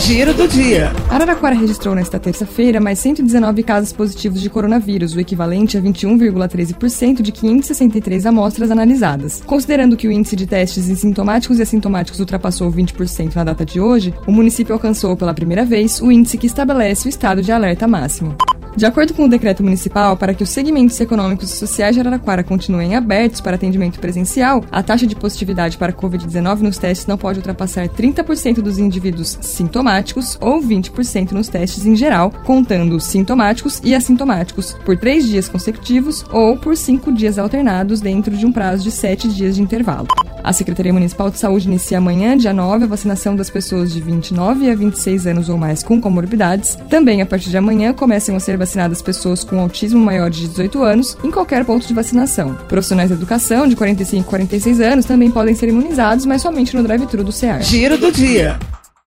Giro do dia. Araraquara registrou nesta terça-feira mais 119 casos positivos de coronavírus, o equivalente a 21,13% de 563 amostras analisadas. Considerando que o índice de testes em sintomáticos e assintomáticos ultrapassou 20% na data de hoje, o município alcançou pela primeira vez o índice que estabelece o estado de alerta máximo. De acordo com o decreto municipal, para que os segmentos econômicos e sociais de Araraquara continuem abertos para atendimento presencial, a taxa de positividade para Covid-19 nos testes não pode ultrapassar 30% dos indivíduos sintomáticos ou 20% nos testes em geral, contando os sintomáticos e assintomáticos, por três dias consecutivos ou por cinco dias alternados dentro de um prazo de sete dias de intervalo. A Secretaria Municipal de Saúde inicia amanhã, dia 9, a vacinação das pessoas de 29 a 26 anos ou mais com comorbidades. Também, a partir de amanhã, começam a ser vacinadas pessoas com autismo maior de 18 anos em qualquer ponto de vacinação. Profissionais da educação de 45 a 46 anos também podem ser imunizados, mas somente no drive-thru do CEAR. Giro do dia.